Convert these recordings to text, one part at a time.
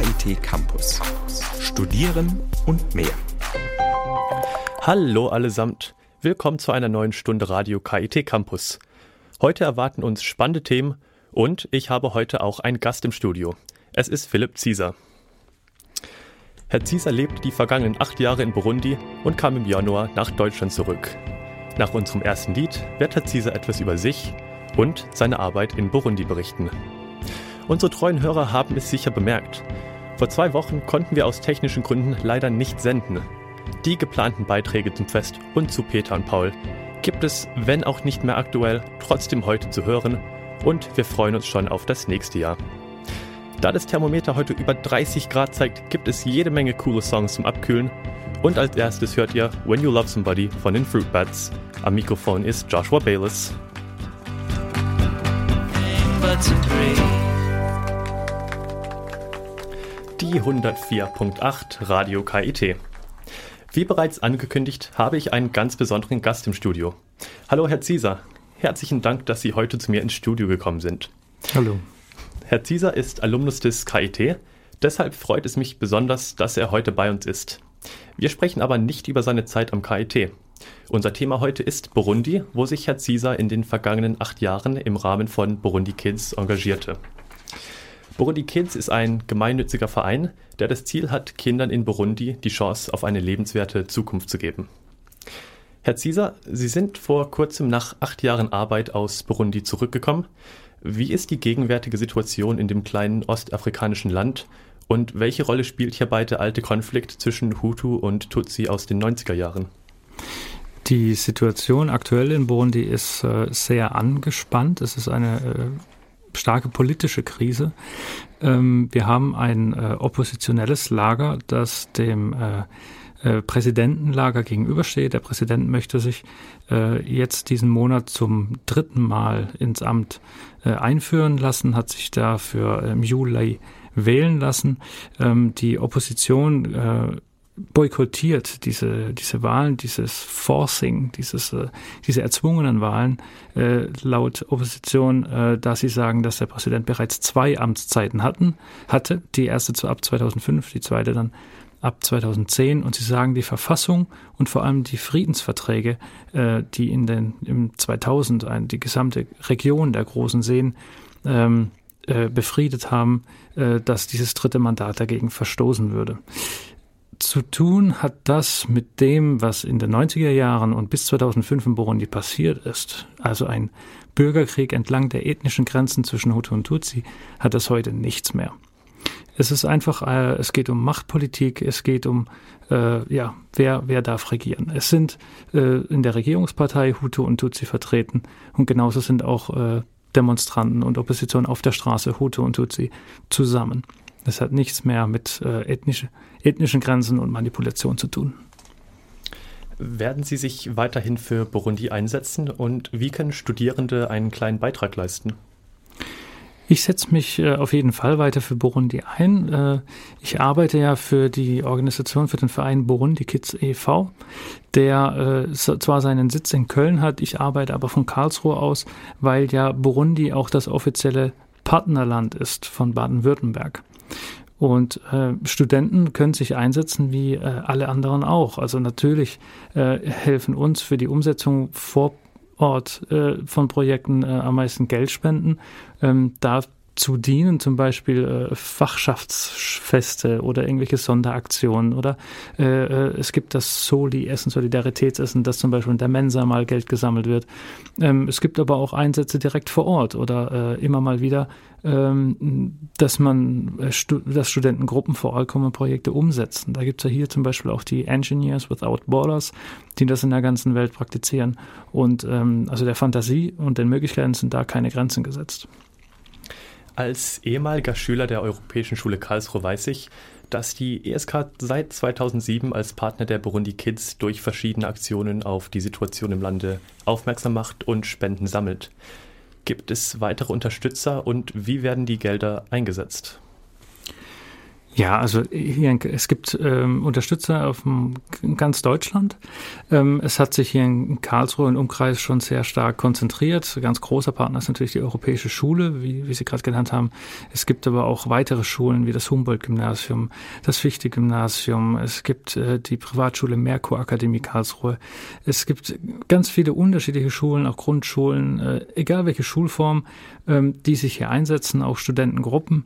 KIT Campus. Studieren und mehr. Hallo allesamt. Willkommen zu einer neuen Stunde Radio KIT Campus. Heute erwarten uns spannende Themen und ich habe heute auch einen Gast im Studio. Es ist Philipp Zieser. Herr Zieser lebte die vergangenen acht Jahre in Burundi und kam im Januar nach Deutschland zurück. Nach unserem ersten Lied wird Herr Zieser etwas über sich und seine Arbeit in Burundi berichten. Unsere treuen Hörer haben es sicher bemerkt. Vor zwei Wochen konnten wir aus technischen Gründen leider nicht senden. Die geplanten Beiträge zum Fest und zu Peter und Paul gibt es, wenn auch nicht mehr aktuell, trotzdem heute zu hören und wir freuen uns schon auf das nächste Jahr. Da das Thermometer heute über 30 Grad zeigt, gibt es jede Menge coole Songs zum Abkühlen. Und als erstes hört ihr When You Love Somebody von den Fruit Bats. Am Mikrofon ist Joshua Bayless. Die 104.8 Radio KIT. Wie bereits angekündigt, habe ich einen ganz besonderen Gast im Studio. Hallo, Herr Zieser. Herzlichen Dank, dass Sie heute zu mir ins Studio gekommen sind. Hallo. Herr Zieser ist Alumnus des KIT, deshalb freut es mich besonders, dass er heute bei uns ist. Wir sprechen aber nicht über seine Zeit am KIT. Unser Thema heute ist Burundi, wo sich Herr Zieser in den vergangenen acht Jahren im Rahmen von Burundi Kids engagierte. Burundi Kids ist ein gemeinnütziger Verein, der das Ziel hat, Kindern in Burundi die Chance auf eine lebenswerte Zukunft zu geben. Herr Zieser, Sie sind vor kurzem nach acht Jahren Arbeit aus Burundi zurückgekommen. Wie ist die gegenwärtige Situation in dem kleinen ostafrikanischen Land und welche Rolle spielt hierbei der alte Konflikt zwischen Hutu und Tutsi aus den 90er Jahren? Die Situation aktuell in Burundi ist äh, sehr angespannt. Es ist eine äh, starke politische Krise. Ähm, wir haben ein äh, oppositionelles Lager, das dem äh, äh, Präsidentenlager gegenübersteht. Der Präsident möchte sich jetzt diesen Monat zum dritten Mal ins Amt einführen lassen, hat sich dafür im Juli wählen lassen. Ähm, die Opposition boykottiert diese, diese Wahlen, dieses Forcing, dieses, äh, diese erzwungenen Wahlen äh, laut Opposition, äh, da sie sagen, dass der Präsident bereits zwei Amtszeiten hatten, hatte, die erste zu ab 2005, die zweite dann ab 2010 und sie sagen, die Verfassung und vor allem die Friedensverträge, äh, die in den im 2000 ein, die gesamte Region der großen Seen ähm, äh, befriedet haben, äh, dass dieses dritte Mandat dagegen verstoßen würde. Zu tun hat das mit dem, was in den 90er Jahren und bis 2005 in Burundi passiert ist, also ein Bürgerkrieg entlang der ethnischen Grenzen zwischen Hutu und Tutsi, hat das heute nichts mehr. Es ist einfach, äh, es geht um Machtpolitik, es geht um, äh, ja, wer, wer darf regieren. Es sind äh, in der Regierungspartei Hutu und Tutsi vertreten und genauso sind auch äh, Demonstranten und Opposition auf der Straße, Hutu und Tutsi, zusammen. Das hat nichts mehr mit äh, ethnische, ethnischen Grenzen und Manipulation zu tun. Werden Sie sich weiterhin für Burundi einsetzen und wie können Studierende einen kleinen Beitrag leisten? Ich setze mich äh, auf jeden Fall weiter für Burundi ein. Äh, ich arbeite ja für die Organisation, für den Verein Burundi Kids e.V., der äh, zwar seinen Sitz in Köln hat, ich arbeite aber von Karlsruhe aus, weil ja Burundi auch das offizielle Partnerland ist von Baden-Württemberg. Und äh, Studenten können sich einsetzen wie äh, alle anderen auch. Also natürlich äh, helfen uns für die Umsetzung vor Ort äh, von Projekten äh, am meisten Geld spenden. Ähm, dazu dienen zum Beispiel äh, Fachschaftsfeste oder irgendwelche Sonderaktionen oder äh, äh, es gibt das Soli-Essen, Solidaritätsessen, das zum Beispiel in der Mensa mal Geld gesammelt wird. Ähm, es gibt aber auch Einsätze direkt vor Ort oder äh, immer mal wieder ähm, dass man, äh, dass Studentengruppen vor Ort kommen Projekte umsetzen. Da gibt es ja hier zum Beispiel auch die Engineers Without Borders, die das in der ganzen Welt praktizieren. Und ähm, also der Fantasie und den Möglichkeiten sind da keine Grenzen gesetzt. Als ehemaliger Schüler der Europäischen Schule Karlsruhe weiß ich, dass die ESK seit 2007 als Partner der Burundi Kids durch verschiedene Aktionen auf die Situation im Lande aufmerksam macht und Spenden sammelt. Gibt es weitere Unterstützer und wie werden die Gelder eingesetzt? Ja, also hier, es gibt ähm, Unterstützer auf ganz Deutschland. Ähm, es hat sich hier in Karlsruhe im Umkreis schon sehr stark konzentriert. Ganz großer Partner ist natürlich die Europäische Schule, wie, wie Sie gerade genannt haben. Es gibt aber auch weitere Schulen wie das Humboldt-Gymnasium, das Fichte-Gymnasium. Es gibt äh, die Privatschule Merkur Akademie Karlsruhe. Es gibt ganz viele unterschiedliche Schulen, auch Grundschulen, äh, egal welche Schulform, ähm, die sich hier einsetzen, auch Studentengruppen.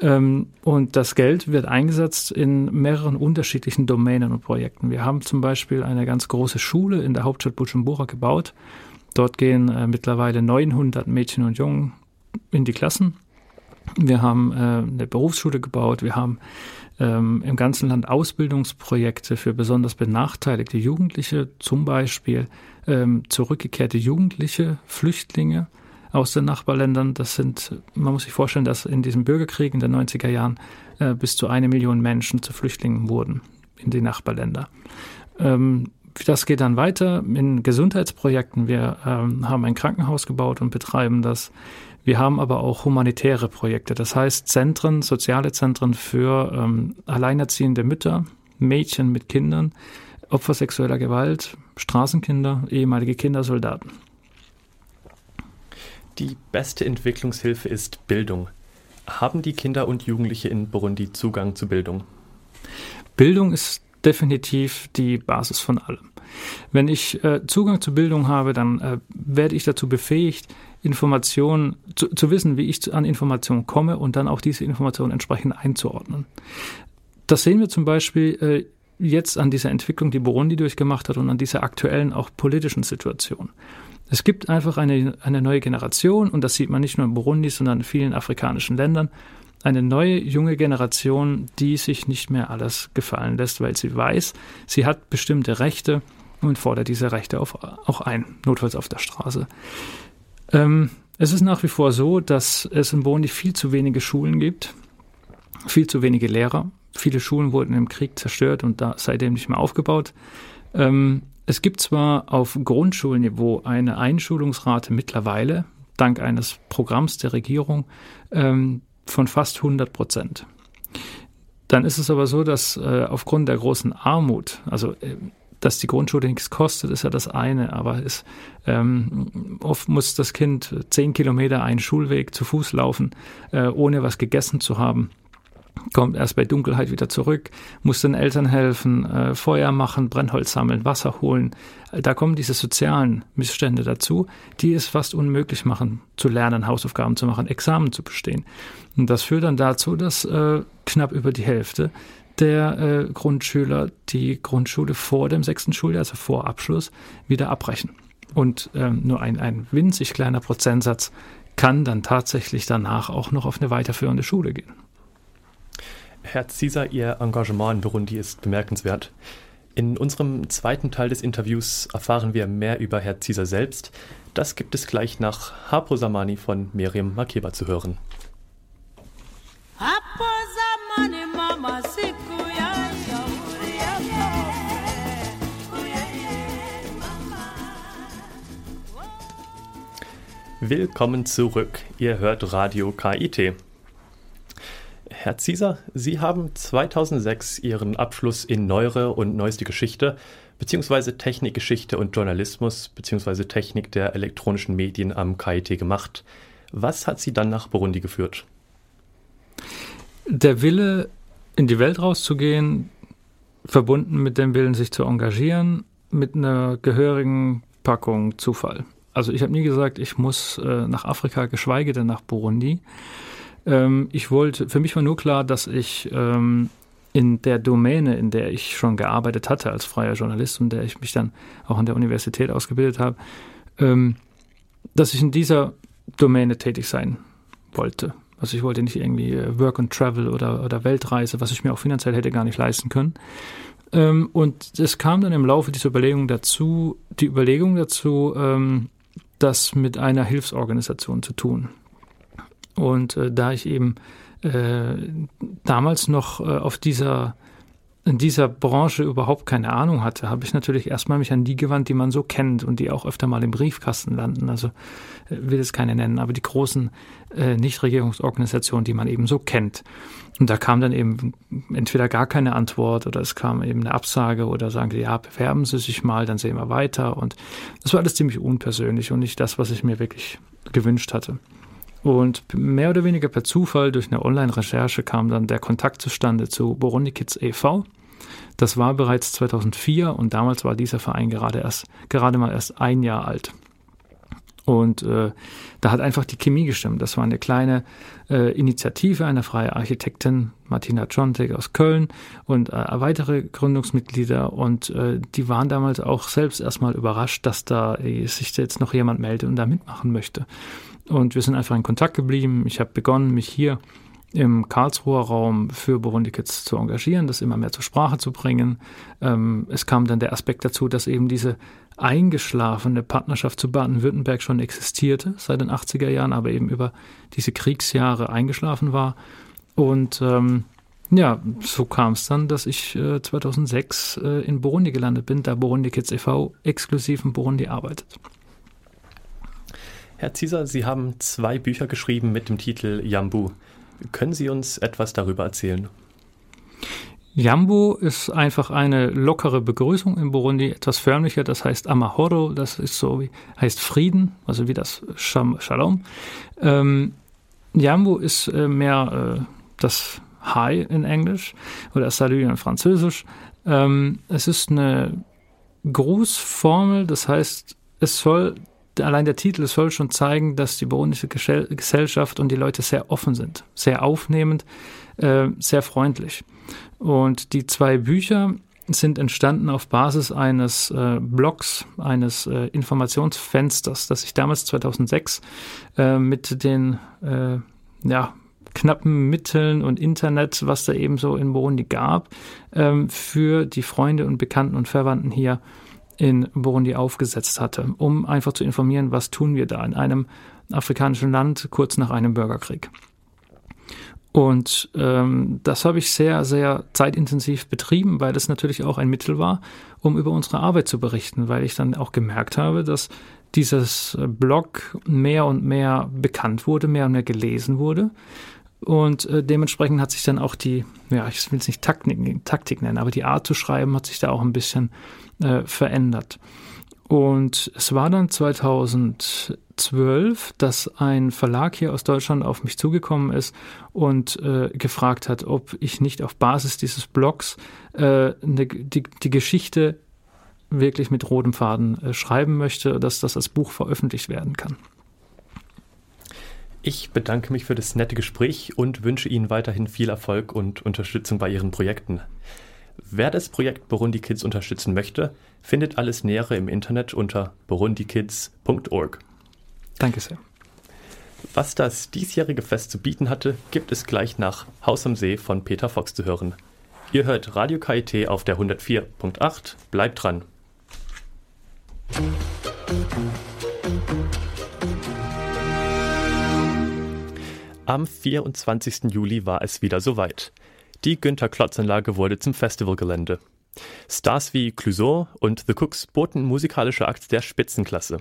Ähm, und das Geld wird eingesetzt in mehreren unterschiedlichen Domänen und Projekten. Wir haben zum Beispiel eine ganz große Schule in der Hauptstadt Bujumbura gebaut. Dort gehen äh, mittlerweile 900 Mädchen und Jungen in die Klassen. Wir haben äh, eine Berufsschule gebaut. Wir haben ähm, im ganzen Land Ausbildungsprojekte für besonders benachteiligte Jugendliche, zum Beispiel ähm, zurückgekehrte Jugendliche, Flüchtlinge aus den Nachbarländern. Das sind, man muss sich vorstellen, dass in diesem Bürgerkrieg in den 90er Jahren äh, bis zu eine Million Menschen zu Flüchtlingen wurden in die Nachbarländer. Ähm, das geht dann weiter in Gesundheitsprojekten. Wir ähm, haben ein Krankenhaus gebaut und betreiben das. Wir haben aber auch humanitäre Projekte, das heißt Zentren, soziale Zentren für ähm, alleinerziehende Mütter, Mädchen mit Kindern, Opfer sexueller Gewalt, Straßenkinder, ehemalige Kindersoldaten. Die beste Entwicklungshilfe ist Bildung. Haben die Kinder und Jugendliche in Burundi Zugang zu Bildung? Bildung ist definitiv die Basis von allem. Wenn ich äh, Zugang zu Bildung habe, dann äh, werde ich dazu befähigt, Informationen zu, zu, wissen, wie ich an Informationen komme und dann auch diese Informationen entsprechend einzuordnen. Das sehen wir zum Beispiel äh, jetzt an dieser Entwicklung, die Burundi durchgemacht hat und an dieser aktuellen auch politischen Situation. Es gibt einfach eine, eine neue Generation, und das sieht man nicht nur in Burundi, sondern in vielen afrikanischen Ländern, eine neue junge Generation, die sich nicht mehr alles gefallen lässt, weil sie weiß, sie hat bestimmte Rechte und fordert diese Rechte auf, auch ein, notfalls auf der Straße. Ähm, es ist nach wie vor so, dass es in Burundi viel zu wenige Schulen gibt, viel zu wenige Lehrer. Viele Schulen wurden im Krieg zerstört und da seitdem nicht mehr aufgebaut. Ähm, es gibt zwar auf Grundschulniveau eine Einschulungsrate mittlerweile, dank eines Programms der Regierung, ähm, von fast 100 Prozent. Dann ist es aber so, dass äh, aufgrund der großen Armut, also äh, dass die Grundschule nichts kostet, ist ja das eine, aber es, ähm, oft muss das Kind zehn Kilometer einen Schulweg zu Fuß laufen, äh, ohne was gegessen zu haben kommt erst bei Dunkelheit wieder zurück, muss den Eltern helfen, äh, Feuer machen, Brennholz sammeln, Wasser holen. Da kommen diese sozialen Missstände dazu, die es fast unmöglich machen, zu lernen, Hausaufgaben zu machen, Examen zu bestehen. Und das führt dann dazu, dass äh, knapp über die Hälfte der äh, Grundschüler die Grundschule vor dem sechsten Schuljahr, also vor Abschluss, wieder abbrechen. Und ähm, nur ein, ein winzig kleiner Prozentsatz kann dann tatsächlich danach auch noch auf eine weiterführende Schule gehen. Herr Caesar, Ihr Engagement in Burundi ist bemerkenswert. In unserem zweiten Teil des Interviews erfahren wir mehr über Herr Caesar selbst. Das gibt es gleich nach Hapo Samani von Miriam Makeba zu hören. Willkommen zurück. Ihr hört Radio KIT. Herr Zieser, Sie haben 2006 Ihren Abschluss in Neuere und Neueste Geschichte beziehungsweise Technikgeschichte und Journalismus beziehungsweise Technik der elektronischen Medien am KIT gemacht. Was hat Sie dann nach Burundi geführt? Der Wille, in die Welt rauszugehen, verbunden mit dem Willen, sich zu engagieren, mit einer gehörigen Packung Zufall. Also ich habe nie gesagt, ich muss äh, nach Afrika, geschweige denn nach Burundi. Ähm, ich wollte, für mich war nur klar, dass ich ähm, in der Domäne, in der ich schon gearbeitet hatte als freier Journalist und der ich mich dann auch an der Universität ausgebildet habe, ähm, dass ich in dieser Domäne tätig sein wollte. Also ich wollte nicht irgendwie äh, Work and Travel oder, oder Weltreise, was ich mir auch finanziell hätte gar nicht leisten können. Ähm, und es kam dann im Laufe dieser Überlegung dazu, die Überlegung dazu, ähm, das mit einer Hilfsorganisation zu tun. Und äh, da ich eben äh, damals noch äh, auf dieser in dieser Branche überhaupt keine Ahnung hatte, habe ich natürlich erstmal mich an die gewandt, die man so kennt und die auch öfter mal im Briefkasten landen. Also äh, will es keine nennen, aber die großen äh, Nichtregierungsorganisationen, die man eben so kennt. Und da kam dann eben entweder gar keine Antwort oder es kam eben eine Absage oder sagen die, ja, bewerben Sie sich mal, dann sehen wir weiter. Und das war alles ziemlich unpersönlich und nicht das, was ich mir wirklich gewünscht hatte. Und mehr oder weniger per Zufall durch eine Online-Recherche kam dann der Kontakt zustande zu Burundi Kids e.V. Das war bereits 2004 und damals war dieser Verein gerade erst, gerade mal erst ein Jahr alt. Und äh, da hat einfach die Chemie gestimmt. Das war eine kleine äh, Initiative einer freien Architektin, Martina Czontek aus Köln und äh, weitere Gründungsmitglieder. Und äh, die waren damals auch selbst erstmal überrascht, dass da äh, sich jetzt noch jemand meldet und da mitmachen möchte. Und wir sind einfach in Kontakt geblieben. Ich habe begonnen, mich hier im Karlsruher Raum für Burundi Kids zu engagieren, das immer mehr zur Sprache zu bringen. Ähm, es kam dann der Aspekt dazu, dass eben diese eingeschlafene Partnerschaft zu Baden-Württemberg schon existierte seit den 80er Jahren, aber eben über diese Kriegsjahre eingeschlafen war. Und ähm, ja, so kam es dann, dass ich äh, 2006 äh, in Burundi gelandet bin, da Burundi Kids e.V. exklusiv in Burundi arbeitet. Herr Zieser, Sie haben zwei Bücher geschrieben mit dem Titel Jambu. Können Sie uns etwas darüber erzählen? Jambu ist einfach eine lockere Begrüßung in Burundi, etwas förmlicher, das heißt Amahoro, das ist so wie, heißt Frieden, also wie das Shalom. Ähm, Jambu ist äh, mehr äh, das Hi in Englisch oder Salut in Französisch. Ähm, es ist eine Grußformel, das heißt, es soll allein der Titel soll schon zeigen, dass die burundische Gesellschaft und die Leute sehr offen sind, sehr aufnehmend, äh, sehr freundlich. Und die zwei Bücher sind entstanden auf Basis eines äh, Blogs, eines äh, Informationsfensters, das ich damals 2006 äh, mit den äh, ja, knappen Mitteln und Internet, was da eben so in Burundi gab, ähm, für die Freunde und Bekannten und Verwandten hier in Burundi aufgesetzt hatte, um einfach zu informieren, was tun wir da in einem afrikanischen Land kurz nach einem Bürgerkrieg. Und ähm, das habe ich sehr, sehr zeitintensiv betrieben, weil es natürlich auch ein Mittel war, um über unsere Arbeit zu berichten, weil ich dann auch gemerkt habe, dass dieses Blog mehr und mehr bekannt wurde, mehr und mehr gelesen wurde. Und äh, dementsprechend hat sich dann auch die, ja, ich will es nicht Taktik, Taktik nennen, aber die Art zu schreiben hat sich da auch ein bisschen äh, verändert. Und es war dann 2012, dass ein Verlag hier aus Deutschland auf mich zugekommen ist und äh, gefragt hat, ob ich nicht auf Basis dieses Blogs äh, ne, die, die Geschichte wirklich mit rotem Faden äh, schreiben möchte, dass das als Buch veröffentlicht werden kann. Ich bedanke mich für das nette Gespräch und wünsche Ihnen weiterhin viel Erfolg und Unterstützung bei Ihren Projekten. Wer das Projekt Burundi Kids unterstützen möchte, findet alles Nähere im Internet unter burundikids.org. Danke sehr. Was das diesjährige Fest zu bieten hatte, gibt es gleich nach Haus am See von Peter Fox zu hören. Ihr hört Radio KIT auf der 104.8. Bleibt dran. Am 24. Juli war es wieder soweit. Die Günter-Klotz-Anlage wurde zum Festivalgelände. Stars wie Clouseau und The Cooks boten musikalische Acts der Spitzenklasse.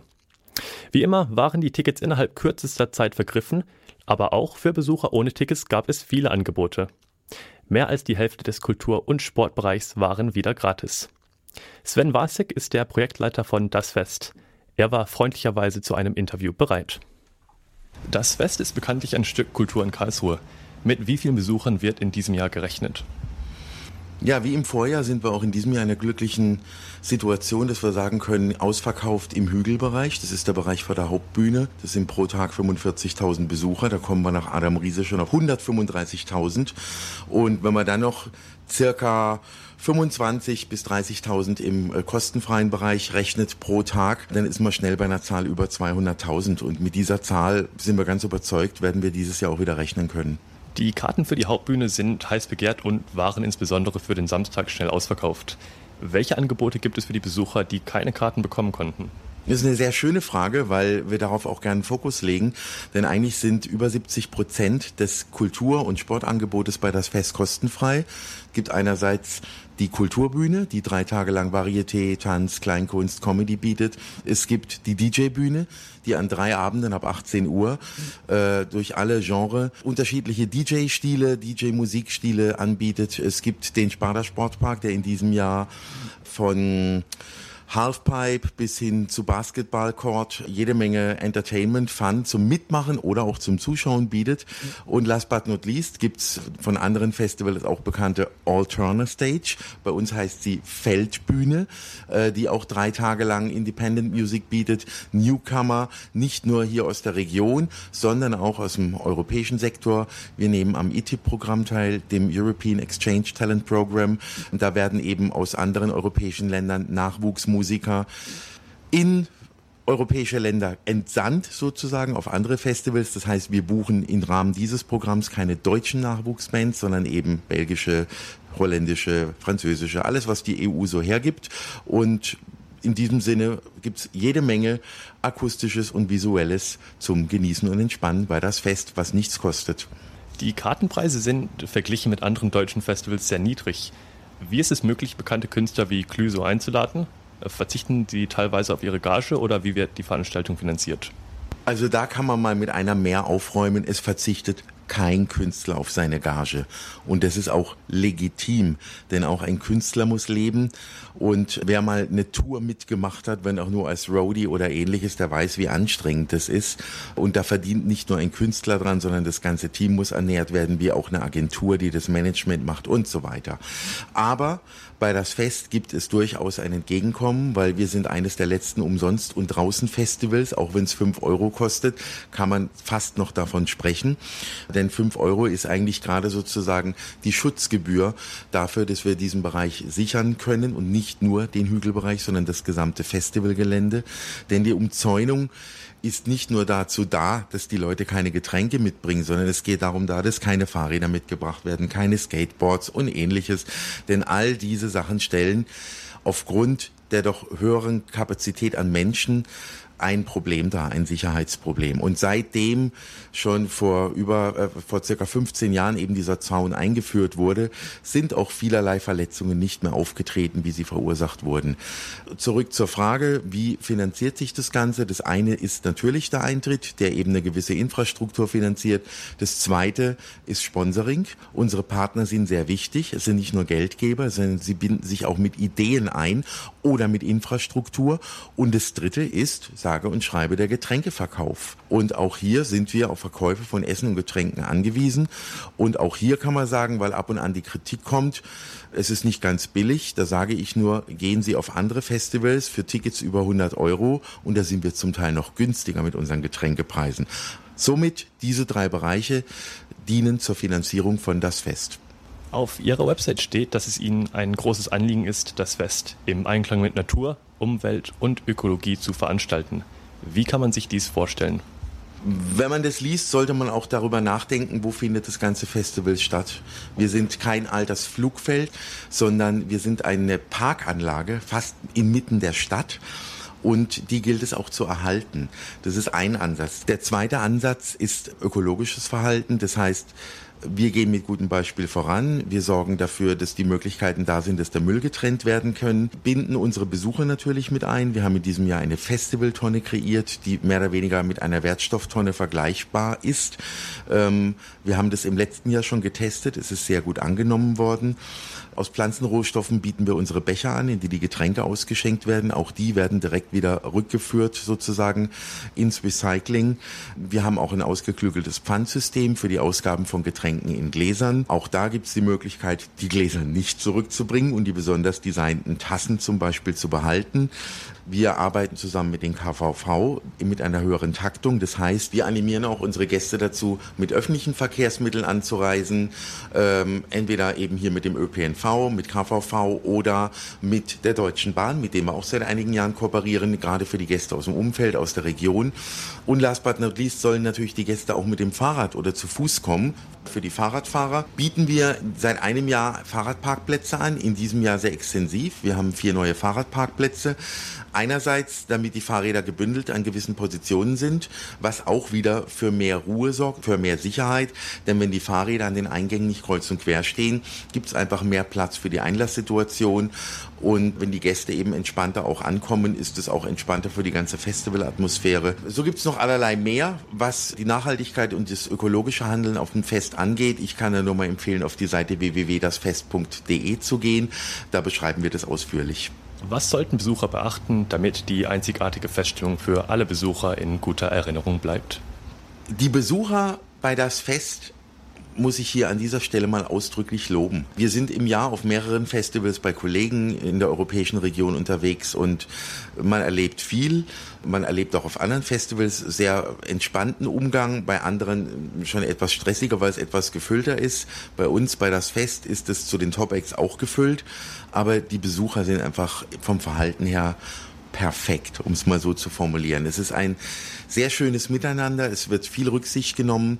Wie immer waren die Tickets innerhalb kürzester Zeit vergriffen, aber auch für Besucher ohne Tickets gab es viele Angebote. Mehr als die Hälfte des Kultur- und Sportbereichs waren wieder gratis. Sven Wasek ist der Projektleiter von Das Fest. Er war freundlicherweise zu einem Interview bereit. Das Fest ist bekanntlich ein Stück Kultur in Karlsruhe. Mit wie vielen Besuchern wird in diesem Jahr gerechnet? Ja, wie im Vorjahr sind wir auch in diesem Jahr in einer glücklichen Situation, dass wir sagen können, ausverkauft im Hügelbereich. Das ist der Bereich vor der Hauptbühne. Das sind pro Tag 45.000 Besucher. Da kommen wir nach Adam Riese schon auf 135.000. Und wenn man dann noch circa 25 bis 30.000 im äh, kostenfreien Bereich rechnet pro Tag, dann ist man schnell bei einer Zahl über 200.000. Und mit dieser Zahl sind wir ganz überzeugt, werden wir dieses Jahr auch wieder rechnen können. Die Karten für die Hauptbühne sind heiß begehrt und waren insbesondere für den Samstag schnell ausverkauft. Welche Angebote gibt es für die Besucher, die keine Karten bekommen konnten? Das ist eine sehr schöne Frage, weil wir darauf auch gerne Fokus legen. Denn eigentlich sind über 70 Prozent des Kultur- und Sportangebotes bei das Fest kostenfrei. Es gibt einerseits die Kulturbühne, die drei Tage lang Varieté, Tanz, Kleinkunst, Comedy bietet. Es gibt die DJ-Bühne, die an drei Abenden ab 18 Uhr äh, durch alle Genre unterschiedliche DJ-Stile, DJ-Musikstile anbietet. Es gibt den Sparda Sportpark, der in diesem Jahr von Halfpipe bis hin zu Basketballcourt jede Menge Entertainment, Fun zum Mitmachen oder auch zum Zuschauen bietet. Und last but not least gibt's von anderen Festivals auch bekannte Alterna Stage. Bei uns heißt sie Feldbühne, äh, die auch drei Tage lang Independent Music bietet. Newcomer, nicht nur hier aus der Region, sondern auch aus dem europäischen Sektor. Wir nehmen am ITIP-Programm teil, dem European Exchange Talent Program. Und da werden eben aus anderen europäischen Ländern Nachwuchsmusiker Musiker in europäische Länder entsandt sozusagen auf andere Festivals. Das heißt, wir buchen im Rahmen dieses Programms keine deutschen Nachwuchsbands, sondern eben belgische, holländische, französische, alles, was die EU so hergibt. Und in diesem Sinne gibt es jede Menge akustisches und visuelles zum Genießen und Entspannen bei das Fest, was nichts kostet. Die Kartenpreise sind verglichen mit anderen deutschen Festivals sehr niedrig. Wie ist es möglich, bekannte Künstler wie Clüso einzuladen? Verzichten Sie teilweise auf Ihre Gage oder wie wird die Veranstaltung finanziert? Also da kann man mal mit einer mehr aufräumen. Es verzichtet kein Künstler auf seine Gage. Und das ist auch legitim, denn auch ein Künstler muss leben. Und wer mal eine Tour mitgemacht hat, wenn auch nur als Roadie oder ähnliches, der weiß, wie anstrengend das ist. Und da verdient nicht nur ein Künstler dran, sondern das ganze Team muss ernährt werden, wie auch eine Agentur, die das Management macht und so weiter. Aber bei das Fest gibt es durchaus ein Entgegenkommen, weil wir sind eines der letzten Umsonst- und Draußen-Festivals. Auch wenn es fünf Euro kostet, kann man fast noch davon sprechen. Denn fünf Euro ist eigentlich gerade sozusagen die Schutzgebühr dafür, dass wir diesen Bereich sichern können und nicht nur den Hügelbereich, sondern das gesamte Festivalgelände. Denn die Umzäunung ist nicht nur dazu da, dass die Leute keine Getränke mitbringen, sondern es geht darum da, dass keine Fahrräder mitgebracht werden, keine Skateboards und ähnliches. Denn all diese Sachen stellen aufgrund der doch höheren Kapazität an Menschen ein Problem da, ein Sicherheitsproblem. Und seitdem schon vor über äh, vor circa 15 Jahren eben dieser Zaun eingeführt wurde, sind auch vielerlei Verletzungen nicht mehr aufgetreten, wie sie verursacht wurden. Zurück zur Frage, wie finanziert sich das Ganze? Das eine ist natürlich der Eintritt, der eben eine gewisse Infrastruktur finanziert. Das zweite ist Sponsoring. Unsere Partner sind sehr wichtig. Es sind nicht nur Geldgeber, sondern sie binden sich auch mit Ideen ein oder mit Infrastruktur. Und das dritte ist, sage und schreibe, der Getränkeverkauf. Und auch hier sind wir auf Verkäufe von Essen und Getränken angewiesen. Und auch hier kann man sagen, weil ab und an die Kritik kommt, es ist nicht ganz billig. Da sage ich nur, gehen Sie auf andere Festivals für Tickets über 100 Euro und da sind wir zum Teil noch günstiger mit unseren Getränkepreisen. Somit diese drei Bereiche dienen zur Finanzierung von das Fest. Auf Ihrer Website steht, dass es Ihnen ein großes Anliegen ist, das Fest im Einklang mit Natur, Umwelt und Ökologie zu veranstalten. Wie kann man sich dies vorstellen? Wenn man das liest, sollte man auch darüber nachdenken, wo findet das ganze Festival statt. Wir sind kein altes Flugfeld, sondern wir sind eine Parkanlage, fast inmitten der Stadt. Und die gilt es auch zu erhalten. Das ist ein Ansatz. Der zweite Ansatz ist ökologisches Verhalten. Das heißt, wir gehen mit gutem Beispiel voran. Wir sorgen dafür, dass die Möglichkeiten da sind, dass der Müll getrennt werden können. Binden unsere Besucher natürlich mit ein. Wir haben in diesem Jahr eine Festivaltonne kreiert, die mehr oder weniger mit einer Wertstofftonne vergleichbar ist. Ähm, wir haben das im letzten Jahr schon getestet. Es ist sehr gut angenommen worden. Aus Pflanzenrohstoffen bieten wir unsere Becher an, in die die Getränke ausgeschenkt werden. Auch die werden direkt wieder rückgeführt sozusagen ins Recycling. Wir haben auch ein ausgeklügeltes Pfandsystem für die Ausgaben von Getränken in Gläsern. Auch da gibt es die Möglichkeit, die Gläser nicht zurückzubringen und die besonders designten Tassen zum Beispiel zu behalten. Wir arbeiten zusammen mit den KVV mit einer höheren Taktung. Das heißt, wir animieren auch unsere Gäste dazu, mit öffentlichen Verkehrsmitteln anzureisen, ähm, entweder eben hier mit dem ÖPNV, mit KVV oder mit der Deutschen Bahn, mit dem wir auch seit einigen Jahren kooperieren, gerade für die Gäste aus dem Umfeld, aus der Region. Und last but not least sollen natürlich die Gäste auch mit dem Fahrrad oder zu Fuß kommen. Für die Fahrradfahrer bieten wir seit einem Jahr Fahrradparkplätze an, in diesem Jahr sehr extensiv. Wir haben vier neue Fahrradparkplätze Einerseits, damit die Fahrräder gebündelt an gewissen Positionen sind, was auch wieder für mehr Ruhe sorgt, für mehr Sicherheit. Denn wenn die Fahrräder an den Eingängen nicht kreuz und quer stehen, gibt es einfach mehr Platz für die Einlasssituation. Und wenn die Gäste eben entspannter auch ankommen, ist es auch entspannter für die ganze Festivalatmosphäre. So gibt es noch allerlei mehr, was die Nachhaltigkeit und das ökologische Handeln auf dem Fest angeht. Ich kann ja nur mal empfehlen, auf die Seite www.dasfest.de zu gehen. Da beschreiben wir das ausführlich. Was sollten Besucher beachten, damit die einzigartige Feststellung für alle Besucher in guter Erinnerung bleibt? Die Besucher bei das Fest muss ich hier an dieser Stelle mal ausdrücklich loben. Wir sind im Jahr auf mehreren Festivals bei Kollegen in der europäischen Region unterwegs und man erlebt viel. Man erlebt auch auf anderen Festivals sehr entspannten Umgang, bei anderen schon etwas stressiger, weil es etwas gefüllter ist. Bei uns, bei das Fest, ist es zu den Top-Acts auch gefüllt, aber die Besucher sind einfach vom Verhalten her perfekt, um es mal so zu formulieren. Es ist ein sehr schönes Miteinander, es wird viel Rücksicht genommen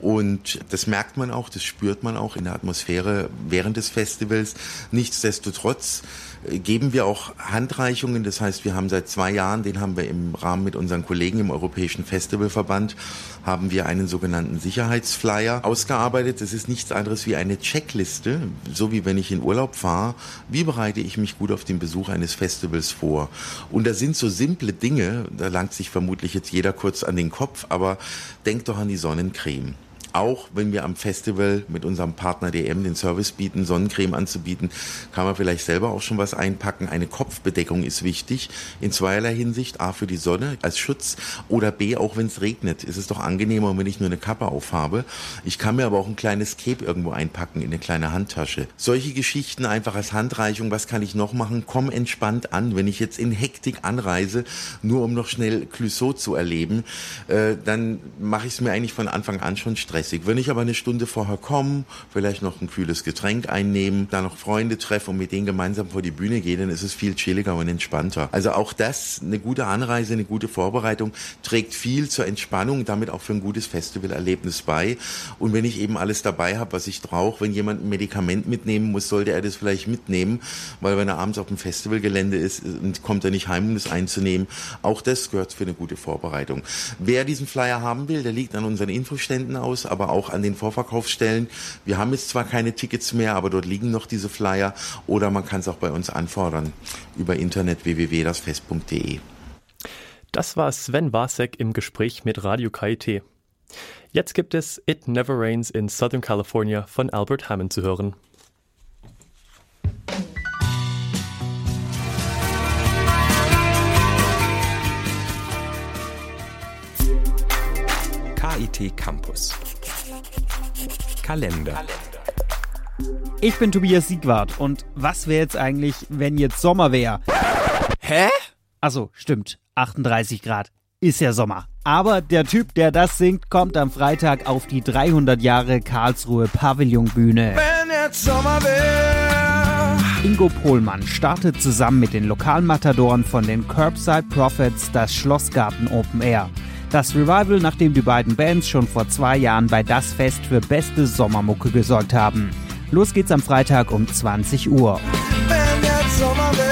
und das merkt man auch, das spürt man auch in der Atmosphäre während des Festivals. Nichtsdestotrotz geben wir auch Handreichungen. Das heißt, wir haben seit zwei Jahren, den haben wir im Rahmen mit unseren Kollegen im Europäischen Festivalverband, haben wir einen sogenannten Sicherheitsflyer ausgearbeitet. Das ist nichts anderes wie eine Checkliste, so wie wenn ich in Urlaub fahre. Wie bereite ich mich gut auf den Besuch eines Festivals vor? Und da sind so simple Dinge, da langt sich vermutlich jetzt jeder kurz an den Kopf, aber denkt doch an die Sonnencreme auch wenn wir am Festival mit unserem Partner DM den Service bieten, Sonnencreme anzubieten, kann man vielleicht selber auch schon was einpacken. Eine Kopfbedeckung ist wichtig in zweierlei Hinsicht. A für die Sonne als Schutz oder B auch wenn es regnet. Ist es doch angenehmer, wenn ich nur eine Kappe aufhabe. Ich kann mir aber auch ein kleines Cape irgendwo einpacken in eine kleine Handtasche. Solche Geschichten einfach als Handreichung. Was kann ich noch machen? Komm entspannt an. Wenn ich jetzt in Hektik anreise, nur um noch schnell Clouseau zu erleben, äh, dann mache ich es mir eigentlich von Anfang an schon stressig Wenn ich aber eine Stunde vorher komme, vielleicht noch ein kühles Getränk einnehmen, da noch Freunde treffe und mit denen gemeinsam vor die Bühne gehe, dann ist es viel chilliger und entspannter. Also auch das, eine gute Anreise, eine gute Vorbereitung trägt viel zur Entspannung, damit auch für ein gutes Festivalerlebnis bei. Und wenn ich eben alles dabei habe, was ich brauche, wenn jemand ein Medikament mitnehmen muss, sollte er das vielleicht mitnehmen, weil wenn er abends auf dem Festivalgelände ist, kommt er nicht heim, um das einzunehmen. Auch das gehört für eine gute Vorbereitung. Wer diesen Flyer haben will, der liegt an unseren Infoständen aus aber auch an den Vorverkaufsstellen. Wir haben jetzt zwar keine Tickets mehr, aber dort liegen noch diese Flyer oder man kann es auch bei uns anfordern über Internet www.dasfest.de. Das war Sven Wasek im Gespräch mit Radio KIT. Jetzt gibt es It Never Rains in Southern California von Albert Hammond zu hören. KIT Campus. Kalender. Ich bin Tobias Siegwart und was wäre jetzt eigentlich, wenn jetzt Sommer wäre? Hä? Also, stimmt, 38 Grad. Ist ja Sommer. Aber der Typ, der das singt, kommt am Freitag auf die 300 Jahre Karlsruhe Pavillonbühne. Wenn jetzt Sommer wäre. Ingo Pohlmann startet zusammen mit den Lokalmatadoren von den Curbside Prophets das Schlossgarten Open Air. Das Revival, nachdem die beiden Bands schon vor zwei Jahren bei Das Fest für beste Sommermucke gesorgt haben. Los geht's am Freitag um 20 Uhr. Wenn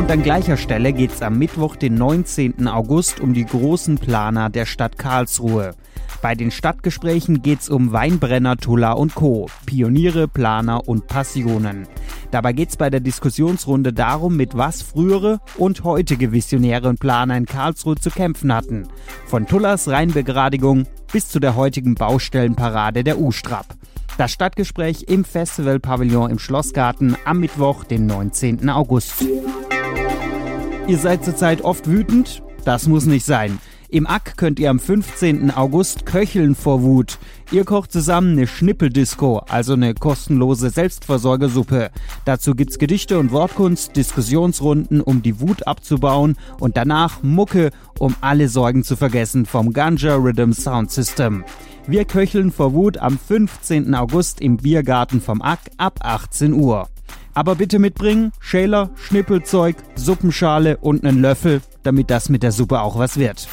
Und an gleicher Stelle geht's am Mittwoch, den 19. August, um die großen Planer der Stadt Karlsruhe. Bei den Stadtgesprächen geht's um Weinbrenner, Tulla und Co., Pioniere, Planer und Passionen. Dabei geht's bei der Diskussionsrunde darum, mit was frühere und heutige Visionäre und Planer in Karlsruhe zu kämpfen hatten. Von Tullas Rheinbegradigung bis zu der heutigen Baustellenparade der U-Strap. Das Stadtgespräch im Festivalpavillon im Schlossgarten am Mittwoch, den 19. August. Ihr seid zurzeit oft wütend? Das muss nicht sein. Im Ack könnt ihr am 15. August köcheln vor Wut. Ihr kocht zusammen eine Schnippeldisco, also eine kostenlose Selbstversorgersuppe. Dazu gibt's Gedichte und Wortkunst, Diskussionsrunden, um die Wut abzubauen und danach Mucke, um alle Sorgen zu vergessen vom Ganja Rhythm Sound System. Wir köcheln vor Wut am 15. August im Biergarten vom Ack ab 18 Uhr. Aber bitte mitbringen Schäler, Schnippelzeug, Suppenschale und einen Löffel, damit das mit der Suppe auch was wird.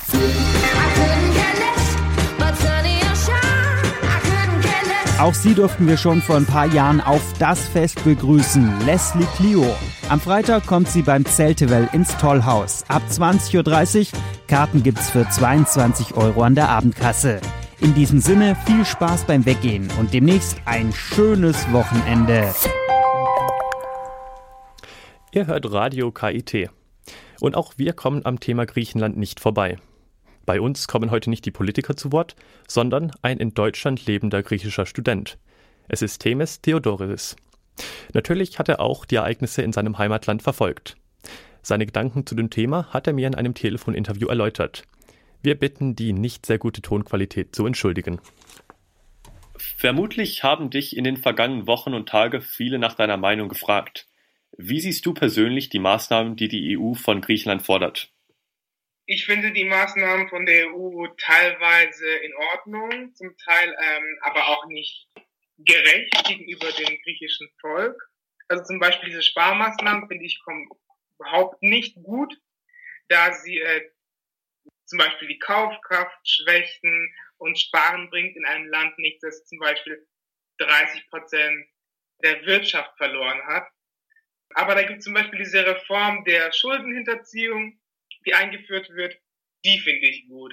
Auch sie durften wir schon vor ein paar Jahren auf das Fest begrüßen, Leslie Clio. Am Freitag kommt sie beim Zeltewell ins Tollhaus. Ab 20.30 Uhr, Karten gibt's für 22 Euro an der Abendkasse. In diesem Sinne viel Spaß beim Weggehen und demnächst ein schönes Wochenende. Ihr hört Radio KIT. Und auch wir kommen am Thema Griechenland nicht vorbei. Bei uns kommen heute nicht die Politiker zu Wort, sondern ein in Deutschland lebender griechischer Student. Es ist Themis Theodoris. Natürlich hat er auch die Ereignisse in seinem Heimatland verfolgt. Seine Gedanken zu dem Thema hat er mir in einem Telefoninterview erläutert. Wir bitten, die nicht sehr gute Tonqualität zu entschuldigen. Vermutlich haben dich in den vergangenen Wochen und Tagen viele nach deiner Meinung gefragt. Wie siehst du persönlich die Maßnahmen, die die EU von Griechenland fordert? Ich finde die Maßnahmen von der EU teilweise in Ordnung, zum Teil ähm, aber auch nicht gerecht gegenüber dem griechischen Volk. Also zum Beispiel diese Sparmaßnahmen finde ich überhaupt nicht gut, da sie äh, zum Beispiel die Kaufkraft schwächen und Sparen bringt in einem Land nicht, das zum Beispiel 30 Prozent der Wirtschaft verloren hat. Aber da gibt es zum Beispiel diese Reform der Schuldenhinterziehung, die eingeführt wird, die finde ich gut.